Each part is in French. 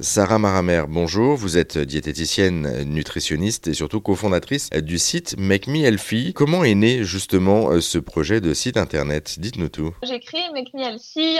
Sarah Maramer, bonjour. Vous êtes diététicienne, nutritionniste et surtout cofondatrice du site Make. Comment est né justement euh, ce projet de site internet? Dites-nous tout. J'ai créé Make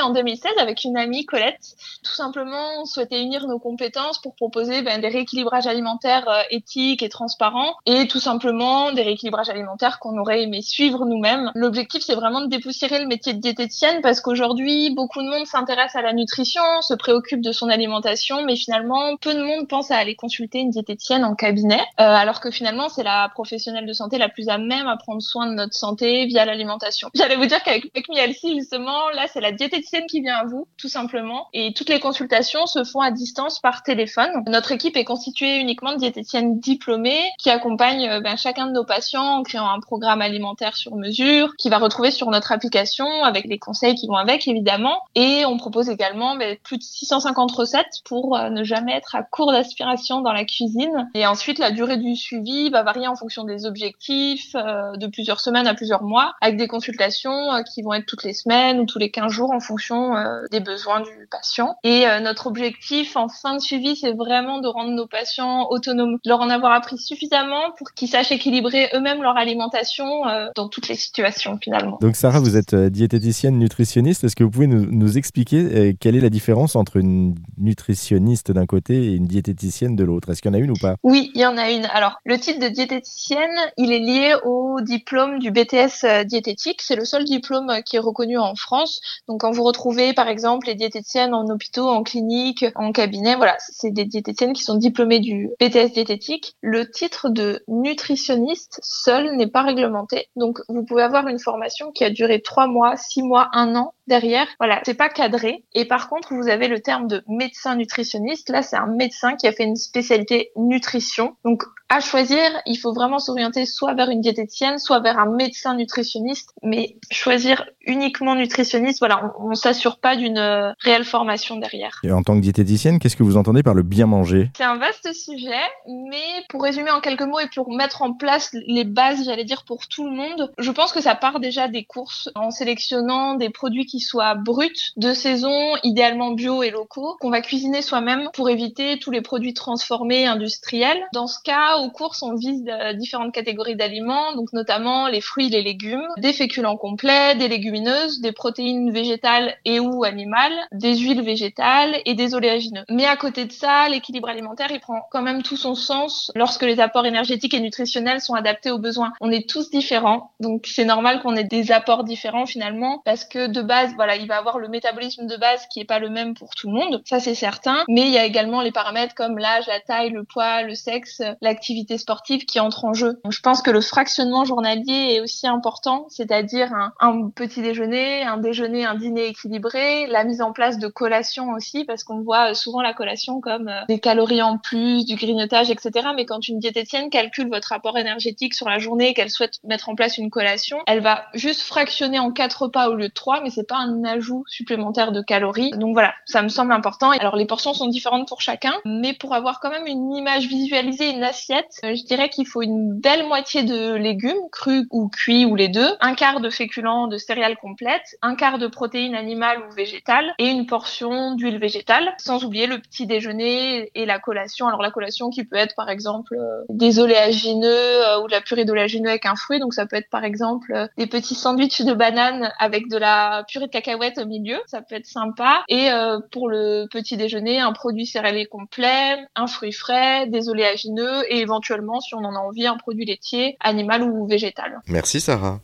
en 2016 avec une amie Colette. Tout simplement, on souhaitait unir nos compétences pour proposer ben, des rééquilibrages alimentaires euh, éthiques et transparents et tout simplement des rééquilibrages alimentaires qu'on aurait aimé suivre nous-mêmes. L'objectif, c'est vraiment de dépoussiérer le métier de diététicienne parce qu'aujourd'hui, beaucoup de monde s'intéresse à la nutrition, se préoccupe de son alimentation mais finalement, peu de monde pense à aller consulter une diététicienne en cabinet, euh, alors que finalement, c'est la professionnelle de santé la plus à même à prendre soin de notre santé via l'alimentation. J'allais vous dire qu'avec Elsie, justement, là, c'est la diététicienne qui vient à vous, tout simplement, et toutes les consultations se font à distance par téléphone. Notre équipe est constituée uniquement de diététiciennes diplômées qui accompagnent euh, ben, chacun de nos patients en créant un programme alimentaire sur mesure, qui va retrouver sur notre application avec les conseils qui vont avec, évidemment, et on propose également ben, plus de 650 recettes pour ne jamais être à court d'aspiration dans la cuisine. Et ensuite, la durée du suivi va varier en fonction des objectifs, euh, de plusieurs semaines à plusieurs mois, avec des consultations euh, qui vont être toutes les semaines ou tous les 15 jours en fonction euh, des besoins du patient. Et notre objectif en fin de suivi, c'est vraiment de rendre nos patients autonomes, leur en avoir appris suffisamment pour qu'ils sachent équilibrer eux-mêmes leur alimentation dans toutes les situations finalement. Donc Sarah, vous êtes diététicienne nutritionniste. Est-ce que vous pouvez nous expliquer quelle est la différence entre une nutritionniste d'un côté et une diététicienne de l'autre. Est-ce qu'il y en a une ou pas? Oui, il y en a une. Alors, le titre de diététicienne, il est lié au diplôme du BTS euh, diététique. C'est le seul diplôme qui est reconnu en France. Donc, quand vous retrouvez, par exemple, les diététiciennes en hôpitaux, en clinique, en cabinet, voilà, c'est des diététiciennes qui sont diplômées du BTS diététique. Le titre de nutritionniste seul n'est pas réglementé. Donc, vous pouvez avoir une formation qui a duré trois mois, six mois, un an derrière. Voilà, c'est pas cadré. Et par contre, vous avez le terme de médecin nutritionniste. Là, c'est un médecin qui a fait une spécialité nutrition. Donc, à choisir, il faut vraiment s'orienter soit vers une diététicienne, soit vers un médecin nutritionniste. Mais choisir uniquement nutritionniste, voilà, on, on s'assure pas d'une euh, réelle formation derrière. Et en tant que diététicienne, qu'est-ce que vous entendez par le bien manger? C'est un vaste sujet, mais pour résumer en quelques mots et pour mettre en place les bases, j'allais dire pour tout le monde, je pense que ça part déjà des courses en sélectionnant des produits qui soient bruts, de saison, idéalement bio et locaux, qu'on va cuisiner soi-même pour éviter tous les produits transformés industriels. Dans ce cas, aux courses, on vise euh, différentes catégories d'aliments, donc notamment les fruits, les légumes, des féculents complets, des légumineuses, des protéines végétales et ou animales, des huiles végétales et des oléagineux. Mais à côté de ça, l'équilibre alimentaire, il prend quand même tout son sens lorsque les apports énergétiques et nutritionnels sont adaptés aux besoins. On est tous différents, donc c'est normal qu'on ait des apports différents finalement, parce que de base, voilà, il va avoir le métabolisme de base qui est pas le même pour tout le monde, ça c'est certain, mais il y a également les paramètres comme l'âge, la taille, le poids, le sexe, l'activité sportive qui entre en jeu. je pense que le fractionnement journalier est aussi important, c'est-à-dire un, petit déjeuner, un déjeuner, un dîner équilibré, la mise en place de collations aussi, parce qu'on voit souvent la collation comme euh, des calories en plus, du grignotage, etc. Mais quand une diététicienne calcule votre rapport énergétique sur la journée, qu'elle souhaite mettre en place une collation, elle va juste fractionner en quatre repas au lieu de trois, mais c'est pas un ajout supplémentaire de calories. Donc voilà, ça me semble important. Alors les portions sont différentes pour chacun, mais pour avoir quand même une image visualisée, une assiette euh, je dirais qu'il faut une belle moitié de légumes, crus ou cuits ou les deux, un quart de féculents de céréales complètes, un quart de protéines animales ou végétales et une portion d'huile végétale, sans oublier le petit déjeuner et la collation. Alors la collation qui peut être par exemple euh, des oléagineux euh, ou de la purée d'oléagineux avec un fruit, donc ça peut être par exemple des petits sandwichs de bananes avec de la purée de cacahuètes au milieu, ça peut être sympa. Et pour le petit déjeuner, un produit céréalier complet, un fruit frais, des oléagineux et éventuellement, si on en a envie, un produit laitier, animal ou végétal. Merci Sarah.